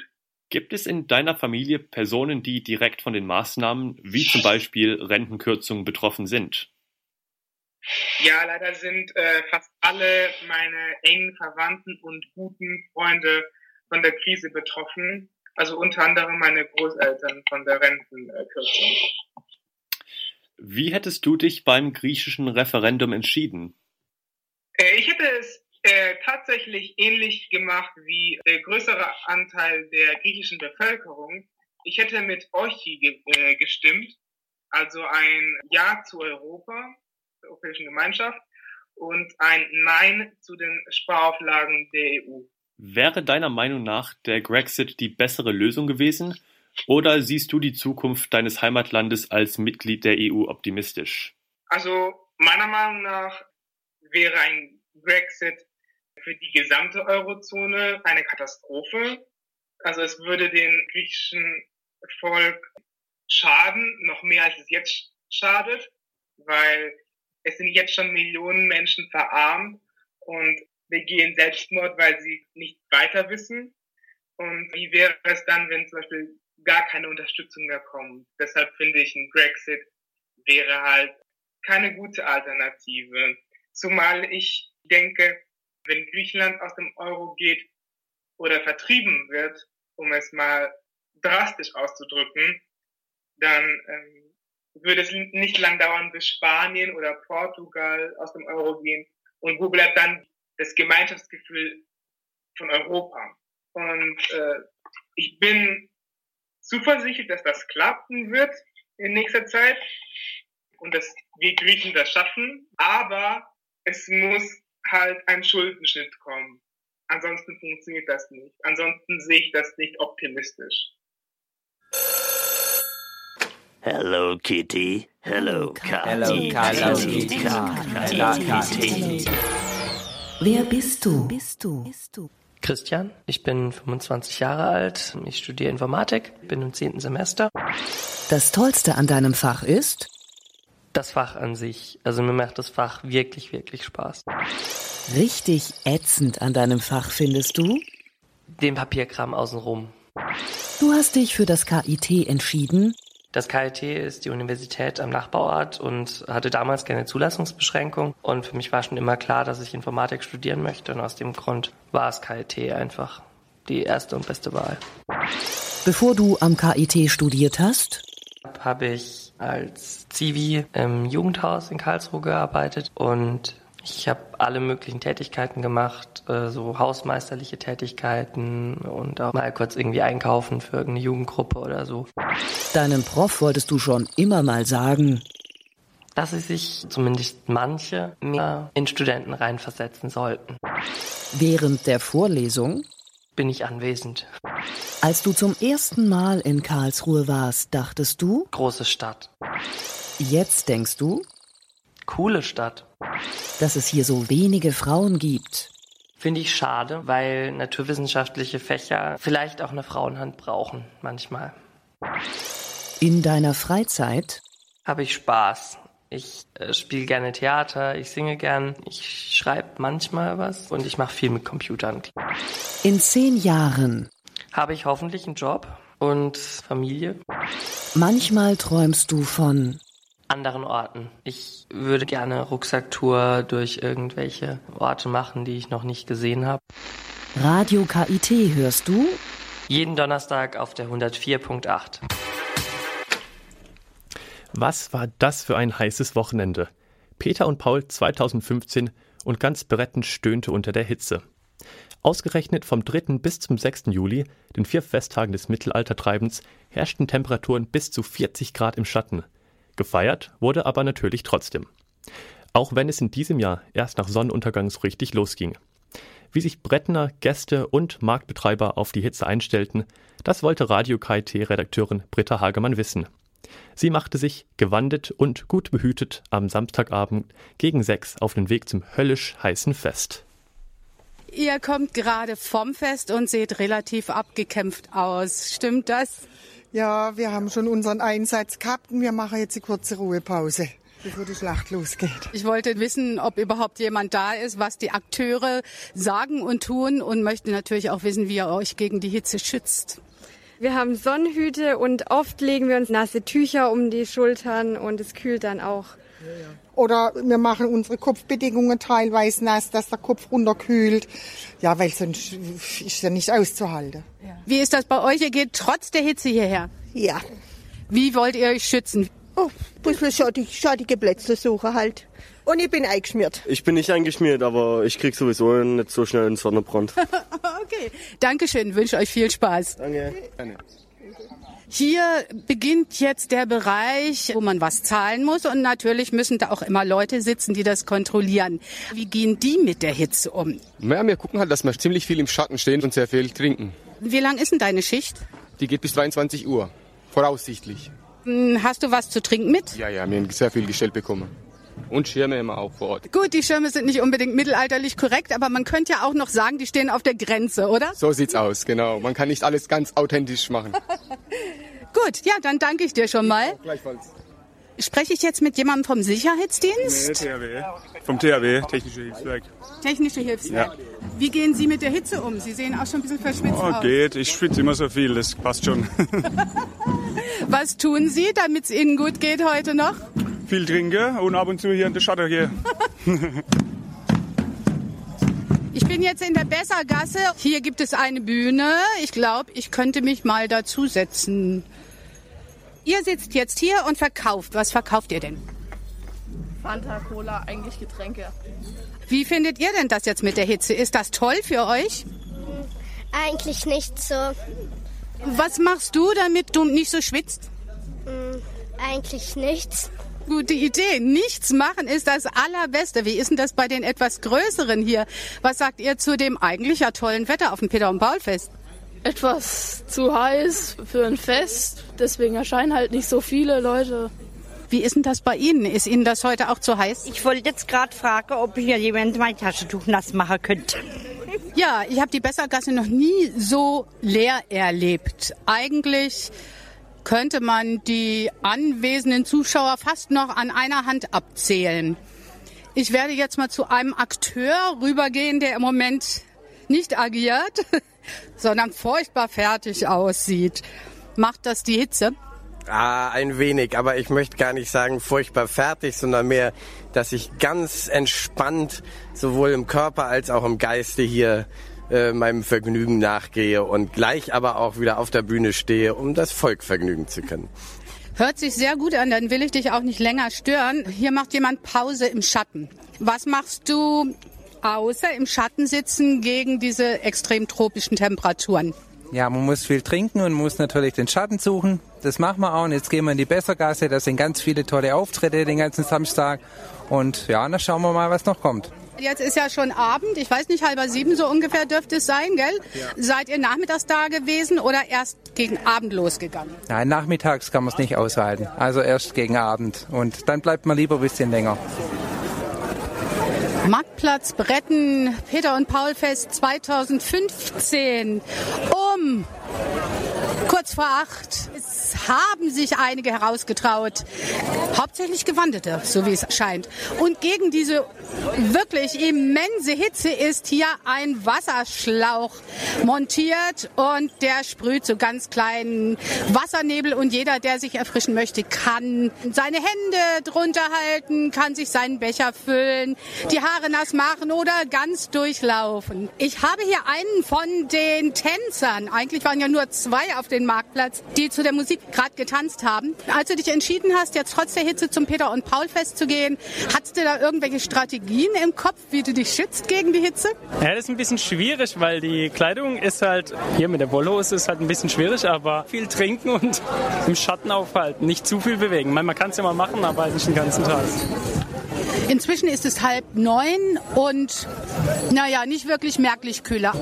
Gibt es in deiner Familie Personen, die direkt von den Maßnahmen, wie zum Beispiel Rentenkürzungen, betroffen sind? Ja, leider sind äh, fast alle meine engen Verwandten und guten Freunde von der Krise betroffen. Also unter anderem meine Großeltern von der Rentenkürzung. Wie hättest du dich beim griechischen Referendum entschieden? Äh, ich hätte es äh, tatsächlich ähnlich gemacht wie der größere Anteil der griechischen Bevölkerung. Ich hätte mit Orchi ge äh, gestimmt, also ein Ja zu Europa, der Europäischen Gemeinschaft, und ein Nein zu den Sparauflagen der EU. Wäre deiner Meinung nach der Grexit die bessere Lösung gewesen? Oder siehst du die Zukunft deines Heimatlandes als Mitglied der EU optimistisch? Also meiner Meinung nach wäre ein Brexit für die gesamte Eurozone eine Katastrophe. Also es würde den griechischen Volk schaden, noch mehr als es jetzt schadet, weil es sind jetzt schon Millionen Menschen verarmt und begehen Selbstmord, weil sie nicht weiter wissen. Und wie wäre es dann, wenn zum Beispiel gar keine Unterstützung mehr kommt? Deshalb finde ich, ein Brexit wäre halt keine gute Alternative. Zumal ich denke, wenn Griechenland aus dem Euro geht oder vertrieben wird, um es mal drastisch auszudrücken, dann ähm, würde es nicht lang dauern, bis Spanien oder Portugal aus dem Euro gehen. Und wo bleibt dann das Gemeinschaftsgefühl von Europa? Und äh, ich bin zuversichtlich, dass das klappen wird in nächster Zeit und dass wir Griechen das schaffen. Aber es muss halt ein Schuldenschnitt kommen. Ansonsten funktioniert das nicht. Ansonsten sehe ich das nicht optimistisch. Hello Kitty. Hello Hello, Kitty. Kitty. Wer bist du? Bist du? Christian, ich bin 25 Jahre alt, ich studiere Informatik, bin im zehnten Semester. Das Tollste an deinem Fach ist? Das Fach an sich, also mir macht das Fach wirklich, wirklich Spaß. Richtig ätzend an deinem Fach findest du? Den Papierkram außenrum. Du hast dich für das KIT entschieden? Das KIT ist die Universität am Nachbarort und hatte damals keine Zulassungsbeschränkung. Und für mich war schon immer klar, dass ich Informatik studieren möchte. Und aus dem Grund war es KIT einfach die erste und beste Wahl. Bevor du am KIT studiert hast? Habe ich als Zivi im Jugendhaus in Karlsruhe gearbeitet und ich habe alle möglichen Tätigkeiten gemacht, äh, so hausmeisterliche Tätigkeiten und auch mal kurz irgendwie einkaufen für irgendeine Jugendgruppe oder so. Deinem Prof wolltest du schon immer mal sagen, Dass sie sich zumindest manche mehr in Studenten reinversetzen sollten. während der Vorlesung, Bin ich anwesend. Als du zum ersten Mal in Karlsruhe warst, dachtest du, Große Stadt. jetzt denkst du, Coole Stadt. dass es hier so wenige Frauen gibt. Finde ich schade, weil naturwissenschaftliche Fächer vielleicht auch eine Frauenhand brauchen, manchmal. In deiner Freizeit, habe ich Spaß. Ich äh, spiele gerne Theater, ich singe gern, ich schreibe manchmal was und ich mache viel mit Computern. In zehn Jahren habe ich hoffentlich einen Job und Familie. Manchmal träumst du von anderen Orten. Ich würde gerne Rucksacktour durch irgendwelche Orte machen, die ich noch nicht gesehen habe. Radio KIT hörst du? Jeden Donnerstag auf der 104.8. Was war das für ein heißes Wochenende? Peter und Paul 2015 und ganz Bretten stöhnte unter der Hitze. Ausgerechnet vom 3. bis zum 6. Juli, den vier Festtagen des Mittelaltertreibens, herrschten Temperaturen bis zu 40 Grad im Schatten. Gefeiert wurde aber natürlich trotzdem. Auch wenn es in diesem Jahr erst nach Sonnenuntergang so richtig losging. Wie sich Brettner, Gäste und Marktbetreiber auf die Hitze einstellten, das wollte Radio KIT-Redakteurin Britta Hagemann wissen. Sie machte sich, gewandet und gut behütet, am Samstagabend gegen sechs auf den Weg zum höllisch heißen Fest. Ihr kommt gerade vom Fest und seht relativ abgekämpft aus. Stimmt das? Ja, wir haben schon unseren Einsatz gehabt und wir machen jetzt eine kurze Ruhepause bevor die Schlacht losgeht. Ich wollte wissen, ob überhaupt jemand da ist, was die Akteure sagen und tun und möchte natürlich auch wissen, wie ihr euch gegen die Hitze schützt. Wir haben Sonnenhüte und oft legen wir uns nasse Tücher um die Schultern und es kühlt dann auch. Oder wir machen unsere Kopfbedingungen teilweise nass, dass der Kopf runterkühlt. Ja, weil sonst ist ja nicht auszuhalten. Wie ist das bei euch? Ihr geht trotz der Hitze hierher? Ja. Wie wollt ihr euch schützen? Oh, ein bisschen schattig, schattige Plätze suchen halt. Und ich bin eingeschmiert. Ich bin nicht eingeschmiert, aber ich krieg sowieso nicht so schnell einen Sonnenbrand. okay, Dankeschön, wünsche euch viel Spaß. Danke. Danke. Hier beginnt jetzt der Bereich, wo man was zahlen muss und natürlich müssen da auch immer Leute sitzen, die das kontrollieren. Wie gehen die mit der Hitze um? Ja, wir gucken halt, dass wir ziemlich viel im Schatten stehen und sehr viel trinken. Wie lang ist denn deine Schicht? Die geht bis 22 Uhr, voraussichtlich. Hm, hast du was zu trinken mit? Ja, ja, wir haben sehr viel gestellt bekommen. Und Schirme immer auch vor Ort. Gut, die Schirme sind nicht unbedingt mittelalterlich korrekt, aber man könnte ja auch noch sagen, die stehen auf der Grenze, oder? So sieht's aus, genau. Man kann nicht alles ganz authentisch machen. Gut, ja, dann danke ich dir schon mal. Ja, gleichfalls. Spreche ich jetzt mit jemandem vom Sicherheitsdienst? Nee, THW. Vom THW, Technische Hilfswerk. Technische Hilfswerk. Ja. Wie gehen Sie mit der Hitze um? Sie sehen auch schon ein bisschen verschwitzt oh, aus. geht. Ich schwitze immer so viel, das passt schon. Was tun Sie, damit es Ihnen gut geht heute noch? Viel trinken und ab und zu hier in der Schatten gehen. Ich bin jetzt in der Bessergasse. Hier gibt es eine Bühne. Ich glaube, ich könnte mich mal dazusetzen. Ihr sitzt jetzt hier und verkauft. Was verkauft ihr denn? Fanta, Cola, eigentlich Getränke. Wie findet ihr denn das jetzt mit der Hitze? Ist das toll für euch? Eigentlich nicht so. Was machst du, damit du nicht so schwitzt? Hm, eigentlich nichts. Gute Idee. Nichts machen ist das Allerbeste. Wie ist denn das bei den etwas Größeren hier? Was sagt ihr zu dem eigentlich ja tollen Wetter auf dem Peter- und Paul-Fest? Etwas zu heiß für ein Fest. Deswegen erscheinen halt nicht so viele Leute. Wie ist denn das bei Ihnen? Ist Ihnen das heute auch zu heiß? Ich wollte jetzt gerade fragen, ob hier jemand mein Taschentuch nass machen könnte. Ja, ich habe die Bessergasse noch nie so leer erlebt. Eigentlich könnte man die anwesenden Zuschauer fast noch an einer Hand abzählen. Ich werde jetzt mal zu einem Akteur rübergehen, der im Moment nicht agiert. sondern furchtbar fertig aussieht. Macht das die Hitze? Ah, ein wenig, aber ich möchte gar nicht sagen furchtbar fertig, sondern mehr, dass ich ganz entspannt sowohl im Körper als auch im Geiste hier äh, meinem Vergnügen nachgehe und gleich aber auch wieder auf der Bühne stehe, um das Volk vergnügen zu können. Hört sich sehr gut an, dann will ich dich auch nicht länger stören. Hier macht jemand Pause im Schatten. Was machst du außer im Schatten sitzen gegen diese extrem tropischen Temperaturen? Ja, man muss viel trinken und muss natürlich den Schatten suchen. Das machen wir auch. Und jetzt gehen wir in die Bessergasse. Da sind ganz viele tolle Auftritte den ganzen Samstag. Und ja, dann schauen wir mal, was noch kommt. Jetzt ist ja schon Abend. Ich weiß nicht, halber sieben so ungefähr dürfte es sein, gell? Ja. Seid ihr nachmittags da gewesen oder erst gegen Abend losgegangen? Nein, nachmittags kann man es nicht aushalten. Also erst gegen Abend. Und dann bleibt man lieber ein bisschen länger. Marktplatz Bretten, Peter und Paul Fest 2015 um kurz vor acht. Haben sich einige herausgetraut. Hauptsächlich Gewandete, so wie es scheint. Und gegen diese wirklich immense Hitze ist hier ein Wasserschlauch montiert und der sprüht so ganz kleinen Wassernebel und jeder, der sich erfrischen möchte, kann seine Hände drunter halten, kann sich seinen Becher füllen, die Haare nass machen oder ganz durchlaufen. Ich habe hier einen von den Tänzern, eigentlich waren ja nur zwei auf dem Marktplatz, die zu der Musik gerade getanzt haben. Als du dich entschieden hast, jetzt trotz der Hitze zum Peter und Paul Fest zu gehen, hattest du da irgendwelche Strategien im Kopf, wie du dich schützt gegen die Hitze? Ja, das ist ein bisschen schwierig, weil die Kleidung ist halt, hier mit der Wollhose ist halt ein bisschen schwierig, aber viel trinken und im Schatten aufhalten, nicht zu viel bewegen. Man kann es ja mal machen, aber halt nicht den ganzen Tag. Inzwischen ist es halb neun und naja, nicht wirklich merklich kühler.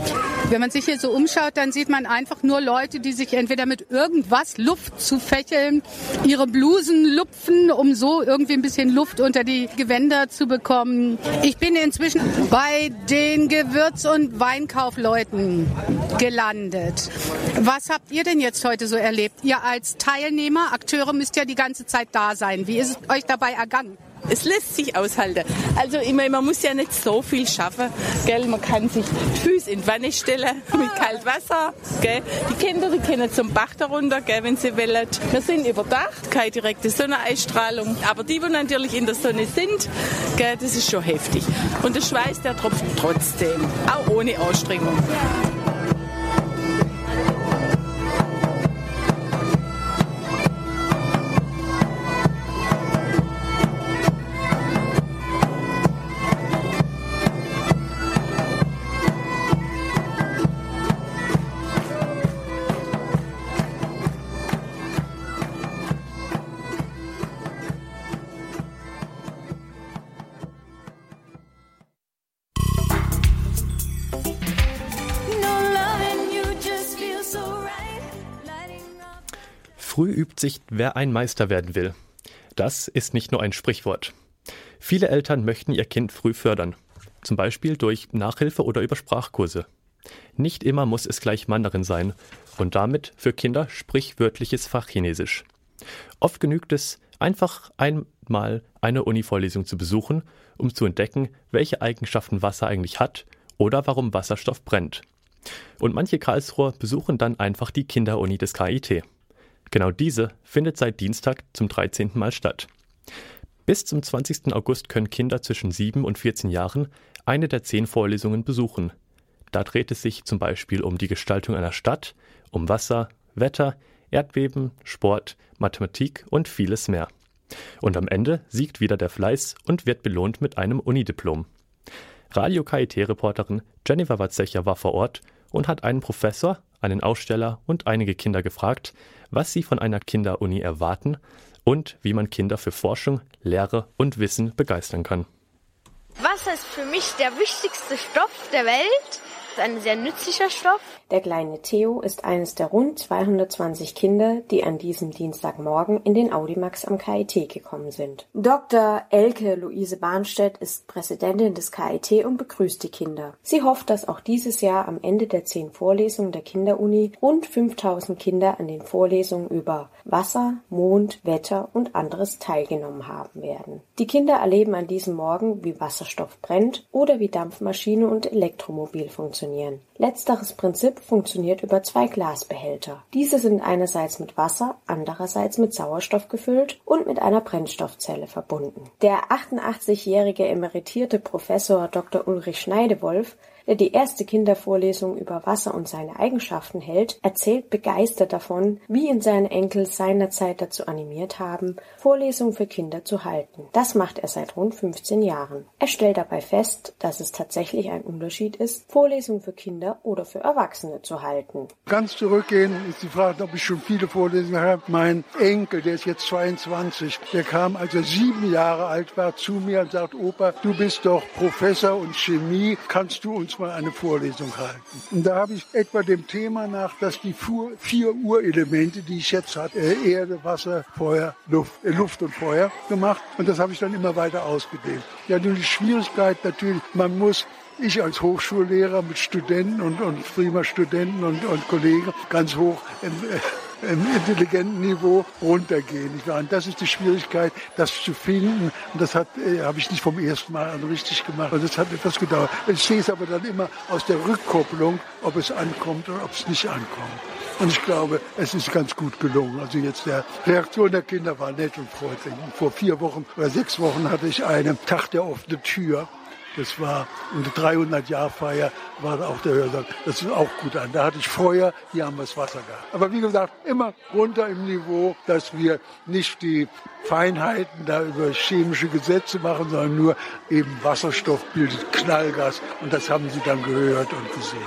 Wenn man sich hier so umschaut, dann sieht man einfach nur Leute, die sich entweder mit irgendwas Luft zu fächeln, ihre Blusen lupfen, um so irgendwie ein bisschen Luft unter die Gewänder zu bekommen. Ich bin inzwischen bei den Gewürz- und Weinkaufleuten gelandet. Was habt ihr denn jetzt heute so erlebt? Ihr als Teilnehmer, Akteure müsst ja die ganze Zeit da sein. Wie ist es euch dabei ergangen? Es lässt sich aushalten. Also ich meine, man muss ja nicht so viel schaffen. Gell? Man kann sich die Füße in die Wanne stellen mit kaltem Wasser. Gell? Die Kinder die können zum Bach darunter, gell, wenn sie wollen. Wir sind überdacht, keine direkte Sonneneinstrahlung. Aber die, die natürlich in der Sonne sind, gell, das ist schon heftig. Und der Schweiß, der tropft trotzdem, auch ohne Anstrengung. Übt sich, wer ein Meister werden will. Das ist nicht nur ein Sprichwort. Viele Eltern möchten ihr Kind früh fördern, zum Beispiel durch Nachhilfe oder über Sprachkurse. Nicht immer muss es gleich Mandarin sein und damit für Kinder sprichwörtliches Fachchinesisch. Oft genügt es, einfach einmal eine Uni-Vorlesung zu besuchen, um zu entdecken, welche Eigenschaften Wasser eigentlich hat oder warum Wasserstoff brennt. Und manche Karlsruher besuchen dann einfach die Kinderuni des KIT. Genau diese findet seit Dienstag zum 13. Mal statt. Bis zum 20. August können Kinder zwischen 7 und 14 Jahren eine der zehn Vorlesungen besuchen. Da dreht es sich zum Beispiel um die Gestaltung einer Stadt, um Wasser, Wetter, Erdbeben, Sport, Mathematik und vieles mehr. Und am Ende siegt wieder der Fleiß und wird belohnt mit einem Unidiplom. Radio KIT-Reporterin Jennifer Watzecher war vor Ort und hat einen Professor, einen Aussteller und einige Kinder gefragt, was sie von einer Kinderuni erwarten und wie man Kinder für Forschung, Lehre und Wissen begeistern kann. Wasser ist für mich der wichtigste Stoff der Welt. Ein sehr nützlicher Stoff. Der kleine Theo ist eines der rund 220 Kinder, die an diesem Dienstagmorgen in den Audimax am KIT gekommen sind. Dr. Elke Luise Bahnstedt ist Präsidentin des KIT und begrüßt die Kinder. Sie hofft, dass auch dieses Jahr am Ende der zehn Vorlesungen der Kinderuni rund 5000 Kinder an den Vorlesungen über Wasser, Mond, Wetter und anderes teilgenommen haben werden. Die Kinder erleben an diesem Morgen, wie Wasserstoff brennt oder wie Dampfmaschine und Elektromobil funktionieren. 训练。Letzteres Prinzip funktioniert über zwei Glasbehälter. Diese sind einerseits mit Wasser, andererseits mit Sauerstoff gefüllt und mit einer Brennstoffzelle verbunden. Der 88-jährige emeritierte Professor Dr. Ulrich Schneidewolf der die erste Kindervorlesung über Wasser und seine Eigenschaften hält, erzählt begeistert davon, wie ihn seine Enkel seinerzeit dazu animiert haben, Vorlesungen für Kinder zu halten. Das macht er seit rund 15 Jahren. Er stellt dabei fest, dass es tatsächlich ein Unterschied ist, Vorlesungen für Kinder oder für Erwachsene zu halten. Ganz zurückgehen ist die Frage, ob ich schon viele Vorlesungen habe. Mein Enkel, der ist jetzt 22, der kam, als er sieben Jahre alt war, zu mir und sagt, Opa, du bist doch Professor und Chemie, kannst du uns mal eine Vorlesung halten? Und da habe ich etwa dem Thema nach, dass die vier Urelemente, die ich jetzt habe, Erde, Wasser, Feuer, Luft, äh, Luft und Feuer gemacht. Und das habe ich dann immer weiter ausgedehnt. Ja, nur die Schwierigkeit natürlich, man muss ich als Hochschullehrer mit Studenten und, und prima Studenten und, und Kollegen ganz hoch äh, im intelligenten Niveau runtergehen. Und das ist die Schwierigkeit, das zu finden. Und das hat, äh, habe ich nicht vom ersten Mal an richtig gemacht. Also das hat etwas gedauert. Ich sehe es aber dann immer aus der Rückkopplung, ob es ankommt oder ob es nicht ankommt. Und ich glaube, es ist ganz gut gelungen. Also jetzt der Reaktion der Kinder war nett und freundlich. Vor vier Wochen oder sechs Wochen hatte ich einen Tag der offenen Tür. Das war eine 300-Jahr-Feier, war auch der Hörsaal. Das ist auch gut an. Da hatte ich Feuer, hier haben wir das Wasser gehabt. Aber wie gesagt, immer runter im Niveau, dass wir nicht die Feinheiten da über chemische Gesetze machen, sondern nur eben Wasserstoff bildet Knallgas. Und das haben Sie dann gehört und gesehen.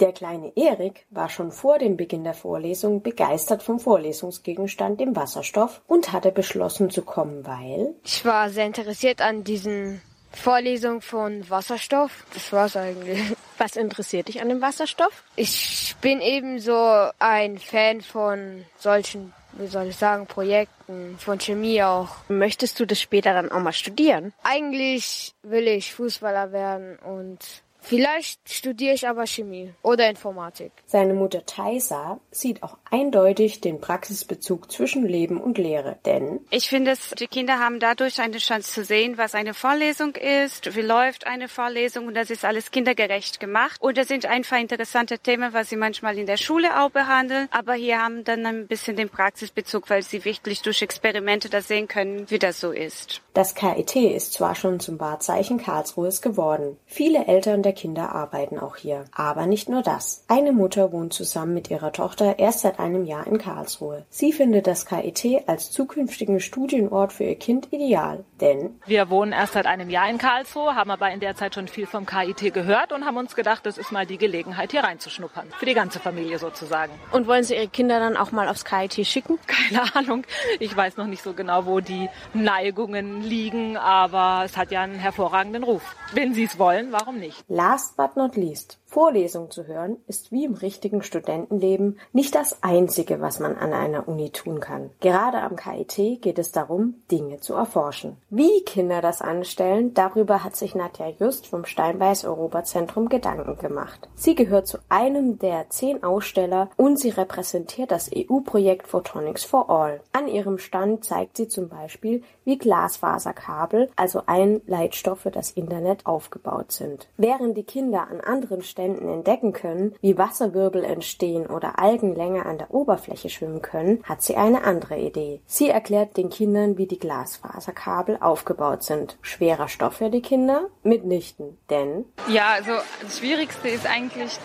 Der kleine Erik war schon vor dem Beginn der Vorlesung begeistert vom Vorlesungsgegenstand, dem Wasserstoff, und hatte beschlossen zu kommen, weil Ich war sehr interessiert an diesen Vorlesungen von Wasserstoff. Das war's eigentlich. Was interessiert dich an dem Wasserstoff? Ich bin eben so ein Fan von solchen, wie soll ich sagen, Projekten, von Chemie auch. Möchtest du das später dann auch mal studieren? Eigentlich will ich Fußballer werden und Vielleicht studiere ich aber Chemie oder Informatik. Seine Mutter Taisa sieht auch eindeutig den Praxisbezug zwischen Leben und Lehre, denn ich finde, die Kinder haben dadurch eine Chance zu sehen, was eine Vorlesung ist, wie läuft eine Vorlesung und das ist alles kindergerecht gemacht. Und das sind einfach interessante Themen, was sie manchmal in der Schule auch behandeln, aber hier haben dann ein bisschen den Praxisbezug, weil sie wirklich durch Experimente das sehen können, wie das so ist. Das KIT ist zwar schon zum Wahrzeichen Karlsruhes geworden. Viele Eltern der Kinder arbeiten auch hier. Aber nicht nur das. Eine Mutter wohnt zusammen mit ihrer Tochter erst seit einem Jahr in Karlsruhe. Sie findet das KIT als zukünftigen Studienort für ihr Kind ideal, denn wir wohnen erst seit einem Jahr in Karlsruhe, haben aber in der Zeit schon viel vom KIT gehört und haben uns gedacht, das ist mal die Gelegenheit, hier reinzuschnuppern. Für die ganze Familie sozusagen. Und wollen Sie Ihre Kinder dann auch mal aufs KIT schicken? Keine Ahnung. Ich weiß noch nicht so genau, wo die Neigungen liegen, aber es hat ja einen hervorragenden Ruf. Wenn Sie es wollen, warum nicht? Last but not least. Vorlesung zu hören ist wie im richtigen Studentenleben nicht das Einzige, was man an einer Uni tun kann. Gerade am KIT geht es darum, Dinge zu erforschen. Wie Kinder das anstellen, darüber hat sich Nadja Just vom Steinbeis Europazentrum Gedanken gemacht. Sie gehört zu einem der zehn Aussteller und sie repräsentiert das EU-Projekt Photonics for All. An ihrem Stand zeigt sie zum Beispiel, wie Glasfaserkabel, also ein Leitstoff für das Internet, aufgebaut sind. Während die Kinder an anderen Stellen entdecken können, wie Wasserwirbel entstehen oder Algen länger an der Oberfläche schwimmen können, hat sie eine andere Idee. Sie erklärt den Kindern, wie die Glasfaserkabel aufgebaut sind. Schwerer Stoff für die Kinder? Mitnichten, denn ja, also das Schwierigste ist eigentlich,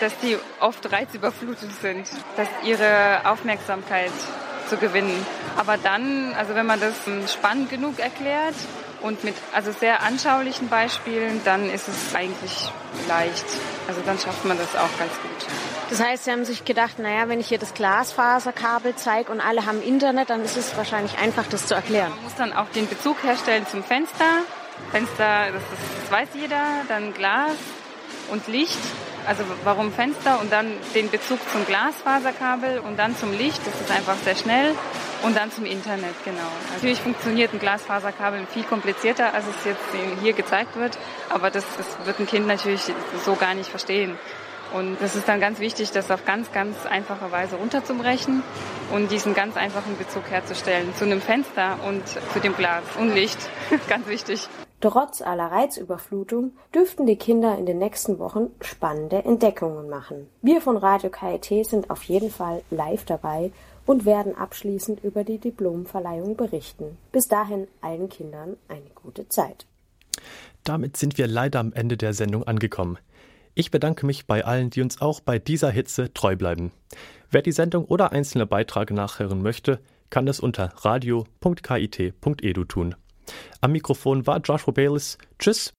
dass die oft reizüberflutet sind, dass ihre Aufmerksamkeit zu gewinnen. Aber dann, also wenn man das spannend genug erklärt, und mit also sehr anschaulichen Beispielen, dann ist es eigentlich leicht. Also dann schafft man das auch ganz gut. Das heißt, Sie haben sich gedacht, naja, wenn ich hier das Glasfaserkabel zeige und alle haben Internet, dann ist es wahrscheinlich einfach, das zu erklären. Man muss dann auch den Bezug herstellen zum Fenster. Fenster, das, das weiß jeder, dann Glas und Licht. Also warum Fenster und dann den Bezug zum Glasfaserkabel und dann zum Licht. Das ist einfach sehr schnell. Und dann zum Internet, genau. Natürlich funktioniert ein Glasfaserkabel viel komplizierter, als es jetzt hier gezeigt wird, aber das, das wird ein Kind natürlich so gar nicht verstehen. Und das ist dann ganz wichtig, das auf ganz, ganz einfache Weise runterzubrechen und diesen ganz einfachen Bezug herzustellen zu einem Fenster und zu dem Glas und Licht. ganz wichtig. Trotz aller Reizüberflutung dürften die Kinder in den nächsten Wochen spannende Entdeckungen machen. Wir von Radio KIT sind auf jeden Fall live dabei und werden abschließend über die Diplomverleihung berichten. Bis dahin allen Kindern eine gute Zeit. Damit sind wir leider am Ende der Sendung angekommen. Ich bedanke mich bei allen, die uns auch bei dieser Hitze treu bleiben. Wer die Sendung oder einzelne Beiträge nachhören möchte, kann das unter radio.kit.edu tun. Am Mikrofon war Joshua Bayless. Tschüss